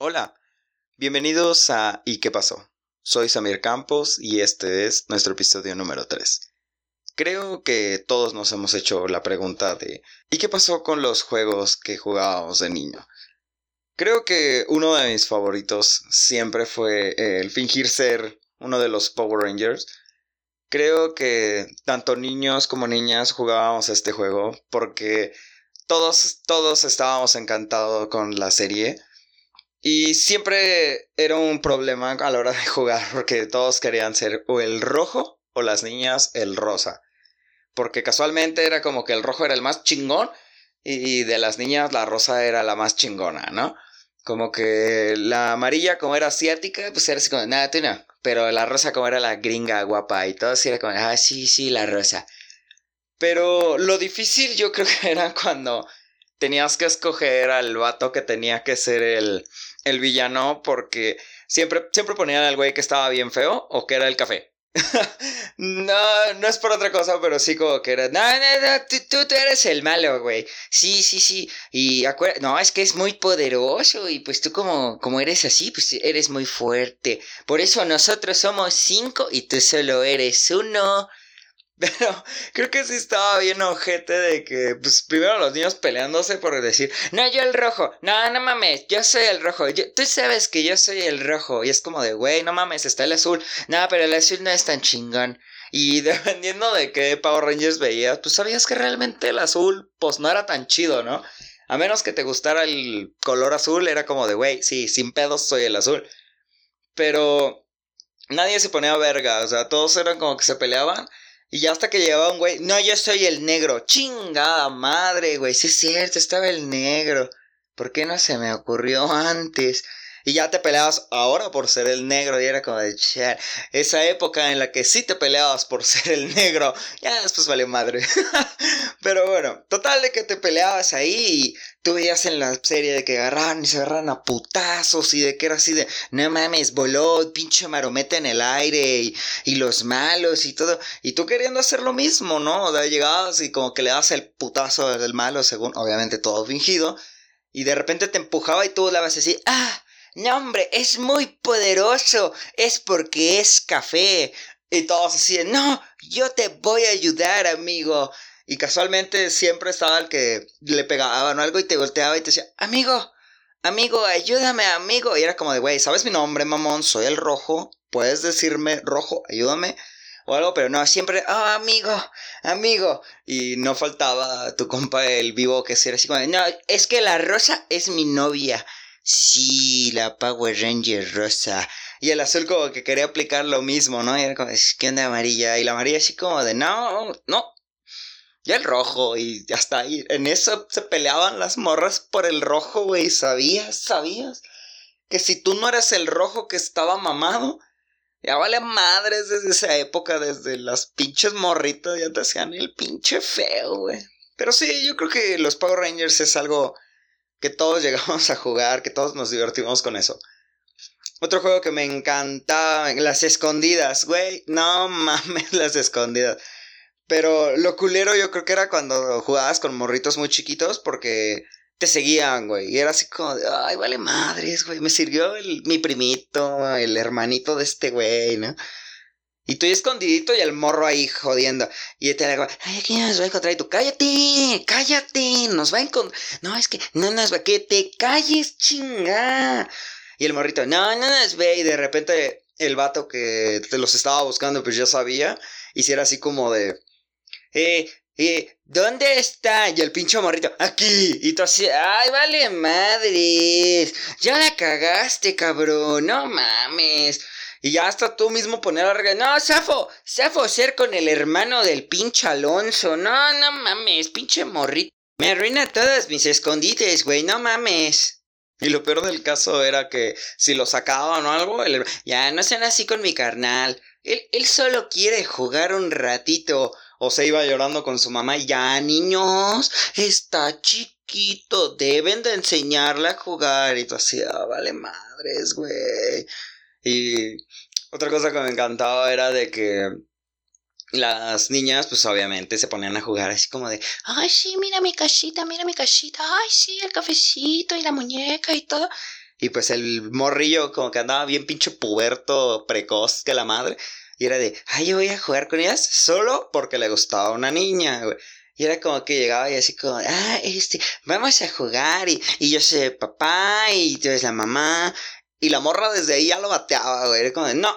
Hola, bienvenidos a ¿Y qué pasó? Soy Samir Campos y este es nuestro episodio número 3. Creo que todos nos hemos hecho la pregunta de ¿y qué pasó con los juegos que jugábamos de niño? Creo que uno de mis favoritos siempre fue el fingir ser uno de los Power Rangers. Creo que tanto niños como niñas jugábamos este juego porque todos, todos estábamos encantados con la serie y siempre era un problema a la hora de jugar porque todos querían ser o el rojo o las niñas el rosa. Porque casualmente era como que el rojo era el más chingón y de las niñas la rosa era la más chingona, ¿no? Como que la amarilla como era asiática, pues era así como, nada, tú no. Pero la rosa como era la gringa guapa y todo así era como, ah, sí, sí, la rosa. Pero lo difícil yo creo que era cuando tenías que escoger al vato que tenía que ser el, el villano porque siempre, siempre ponían al güey que estaba bien feo o que era el café. no, no es por otra cosa, pero sí como que era. No, no, no, tú, tú, eres el malo, güey. Sí, sí, sí. Y no, es que es muy poderoso y pues tú como, como eres así, pues eres muy fuerte. Por eso nosotros somos cinco y tú solo eres uno. Pero creo que sí estaba bien ojete de que, pues, primero los niños peleándose por decir, no, yo el rojo, no, no mames, yo soy el rojo, tú sabes que yo soy el rojo, y es como de, güey, no mames, está el azul, no, pero el azul no es tan chingón. Y dependiendo de qué Power Rangers veías, pues sabías que realmente el azul, pues no era tan chido, ¿no? A menos que te gustara el color azul, era como de, güey, sí, sin pedos soy el azul. Pero nadie se ponía verga, o sea, todos eran como que se peleaban. Y ya hasta que llegaba un güey, no, yo soy el negro. Chingada madre, güey, sí es cierto, estaba el negro. ¿Por qué no se me ocurrió antes? Y ya te peleabas ahora por ser el negro y era como de char. Esa época en la que sí te peleabas por ser el negro, ya después vale madre. Pero bueno, total de que te peleabas ahí tú veías en la serie de que agarraban y se agarraban a putazos y de que era así de, no mames, voló pinche marometa en el aire y, los malos y todo. Y tú queriendo hacer lo mismo, ¿no? O sea, y como que le das el putazo del malo, según obviamente todo fingido. Y de repente te empujaba y tú le vas así, ah, no, hombre, es muy poderoso. Es porque es café. Y todos así, no, yo te voy a ayudar, amigo. Y casualmente siempre estaba el que le pegaban algo y te volteaba y te decía, amigo, amigo, ayúdame, amigo. Y era como de, güey, ¿sabes mi nombre, mamón? Soy el rojo. Puedes decirme, rojo, ayúdame. O algo, pero no, siempre, oh, amigo, amigo. Y no faltaba tu compa el vivo que era así como, no, es que la rosa es mi novia. Sí, la Power Ranger rosa. Y el azul como que quería aplicar lo mismo, ¿no? Y era como, ¿qué onda amarilla? Y la amarilla así como de, no, no. Y el rojo, y hasta ahí. En eso se peleaban las morras por el rojo, güey. ¿Sabías? ¿Sabías? Que si tú no eras el rojo que estaba mamado, ya vale madres desde esa época, desde las pinches morritas, ya te hacían el pinche feo, güey. Pero sí, yo creo que los Power Rangers es algo que todos llegamos a jugar, que todos nos divertimos con eso. Otro juego que me encantaba, las escondidas, güey, no mames las escondidas. Pero lo culero yo creo que era cuando jugabas con morritos muy chiquitos porque te seguían, güey. Y era así como ay, vale madres, güey. Me sirvió el, mi primito, el hermanito de este güey, ¿no? Y tú escondidito y el morro ahí jodiendo. Y te digo, ay, aquí nos va a encontrar. Y tú, cállate, cállate, nos va a encontrar. No, es que no nos va, que te calles, chinga. Y el morrito, no, no nos ve. Y de repente el vato que te los estaba buscando, pues ya sabía. Y si era así como de, eh, eh, ¿dónde está? Y el pinche morrito, aquí. Y tú ay, vale madres. Ya la cagaste, cabrón, no mames. Y ya hasta tú mismo poner la regla. No, Safo, Safo ser con el hermano del pinche Alonso. No, no mames, pinche morrito. Me arruina todas mis escondites, güey, no mames. Y lo peor del caso era que si lo sacaban o algo, ya no sean así con mi carnal. Él, él solo quiere jugar un ratito. O se iba llorando con su mamá. Ya, niños, está chiquito. Deben de enseñarle a jugar. Y tú así, ah, vale madres, güey. Y otra cosa que me encantaba era de que las niñas, pues obviamente se ponían a jugar así como de, ay, sí, mira mi casita, mira mi casita, ay, sí, el cafecito y la muñeca y todo. Y pues el morrillo como que andaba bien pinche puberto, precoz que la madre. Y era de, ay, yo voy a jugar con ellas solo porque le gustaba una niña, güey. Y era como que llegaba y así como, ah, este, vamos a jugar. Y, y yo soy papá y tú eres la mamá. Y la morra desde ahí ya lo bateaba, güey. Era como de, no,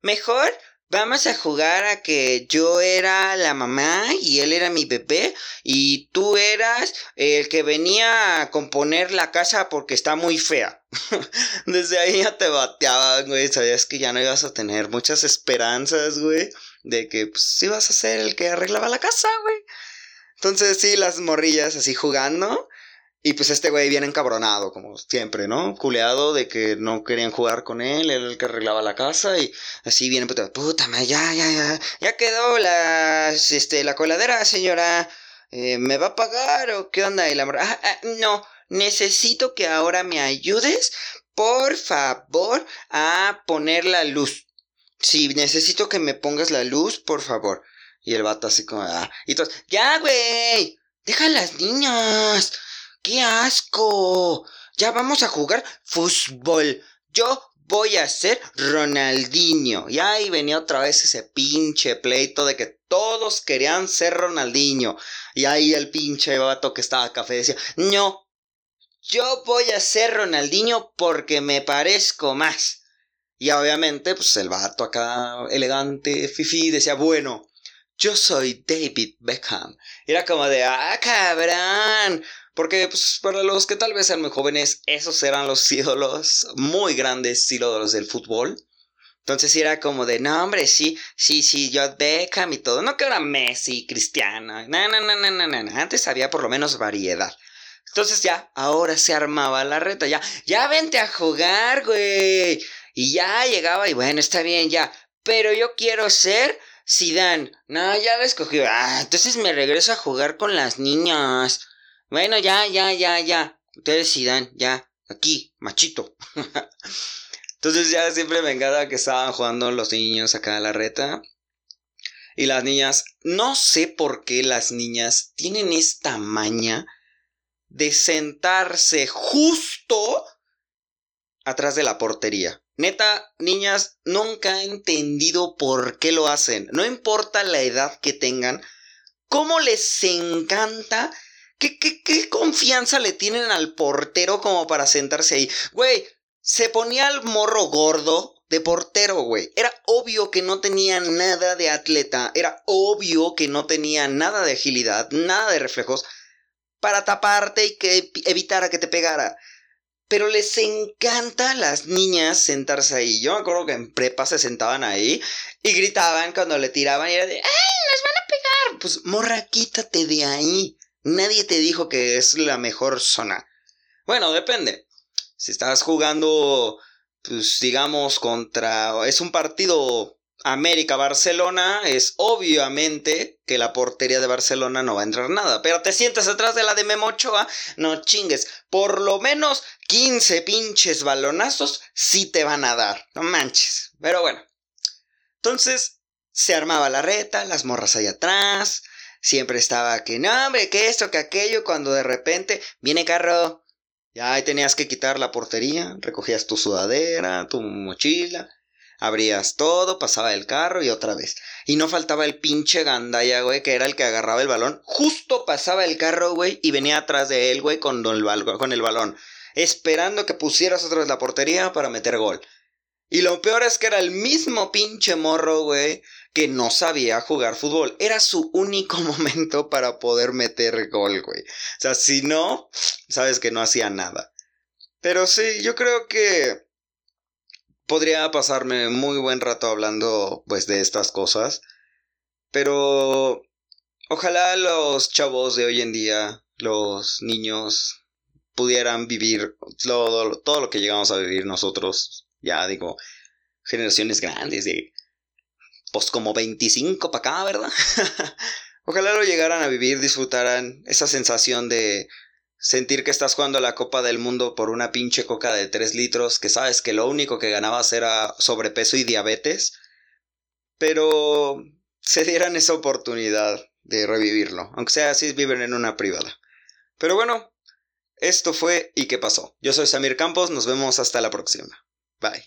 mejor Vamos a jugar a que yo era la mamá y él era mi bebé y tú eras el que venía a componer la casa porque está muy fea. Desde ahí ya te bateaban, güey. Sabías que ya no ibas a tener muchas esperanzas, güey. De que pues ibas a ser el que arreglaba la casa, güey. Entonces sí, las morrillas así jugando. Y pues este güey bien encabronado, como siempre, ¿no? Culeado de que no querían jugar con él, él el que arreglaba la casa y así viene, puta, puta, ya, ya, ya, ya quedó la, este, la coladera, señora, eh, ¿me va a pagar o qué onda? Y la ah, ah, no, necesito que ahora me ayudes, por favor, a poner la luz. Sí, necesito que me pongas la luz, por favor. Y el vato así como, ah, y todos, ya, güey, deja a las niñas. ¡Qué asco! Ya vamos a jugar fútbol. Yo voy a ser Ronaldinho. Y ahí venía otra vez ese pinche pleito de que todos querían ser Ronaldinho. Y ahí el pinche vato que estaba café decía, no, yo voy a ser Ronaldinho porque me parezco más. Y obviamente, pues el vato acá elegante, fifi, decía, bueno, yo soy David Beckham. Era como de, ah, cabrón, porque pues, para los que tal vez sean muy jóvenes, esos eran los ídolos muy grandes ídolos del fútbol. Entonces era como de, no, hombre, sí, sí, sí, yo Beckham y todo. No que era Messi, Cristiano. No, no, no, no, no, no. Antes había por lo menos variedad. Entonces ya, ahora se armaba la reta. Ya, ya vente a jugar, güey. Y ya llegaba y bueno, está bien, ya. Pero yo quiero ser Zidane. No, ya lo escogí. Ah, entonces me regreso a jugar con las niñas. Bueno, ya, ya, ya, ya. Ustedes decidan, ya. Aquí, machito. Entonces ya siempre me encanta que estaban jugando los niños acá en la reta. Y las niñas, no sé por qué las niñas tienen esta maña de sentarse justo atrás de la portería. Neta, niñas, nunca he entendido por qué lo hacen. No importa la edad que tengan, cómo les encanta ¿Qué, qué, confianza le tienen al portero como para sentarse ahí? Güey, se ponía el morro gordo de portero, güey. Era obvio que no tenía nada de atleta. Era obvio que no tenía nada de agilidad, nada de reflejos para taparte y que evitara que te pegara. Pero les encanta a las niñas sentarse ahí. Yo me acuerdo que en prepa se sentaban ahí y gritaban cuando le tiraban y era de ¡Ay, nos van a pegar! Pues morra, quítate de ahí. Nadie te dijo que es la mejor zona. Bueno, depende. Si estás jugando, pues digamos, contra... Es un partido América-Barcelona, es obviamente que la portería de Barcelona no va a entrar nada. Pero te sientas atrás de la de Memochoa, no chingues. Por lo menos 15 pinches balonazos sí te van a dar. No manches. Pero bueno. Entonces, se armaba la reta, las morras ahí atrás, siempre estaba que, no, hombre, que esto, que aquello, cuando de repente viene carro, ya ahí tenías que quitar la portería, recogías tu sudadera, tu mochila, abrías todo, pasaba el carro y otra vez. Y no faltaba el pinche gandaya, güey, que era el que agarraba el balón. Justo pasaba el carro, güey, y venía atrás de él, güey, con el, con el balón. Esperando que pusieras otra vez la portería para meter gol. Y lo peor es que era el mismo pinche morro, güey, que no sabía jugar fútbol. Era su único momento para poder meter gol, güey. O sea, si no, sabes que no hacía nada. Pero sí, yo creo que podría pasarme muy buen rato hablando, pues, de estas cosas. Pero ojalá los chavos de hoy en día, los niños, pudieran vivir todo, todo lo que llegamos a vivir nosotros. Ya digo, generaciones grandes de pues como 25 para acá, ¿verdad? Ojalá lo llegaran a vivir, disfrutaran esa sensación de sentir que estás jugando la Copa del Mundo por una pinche coca de 3 litros, que sabes que lo único que ganabas era sobrepeso y diabetes, pero se dieran esa oportunidad de revivirlo, aunque sea así viven en una privada. Pero bueno, Esto fue ¿Y qué pasó? Yo soy Samir Campos, nos vemos hasta la próxima. Bye.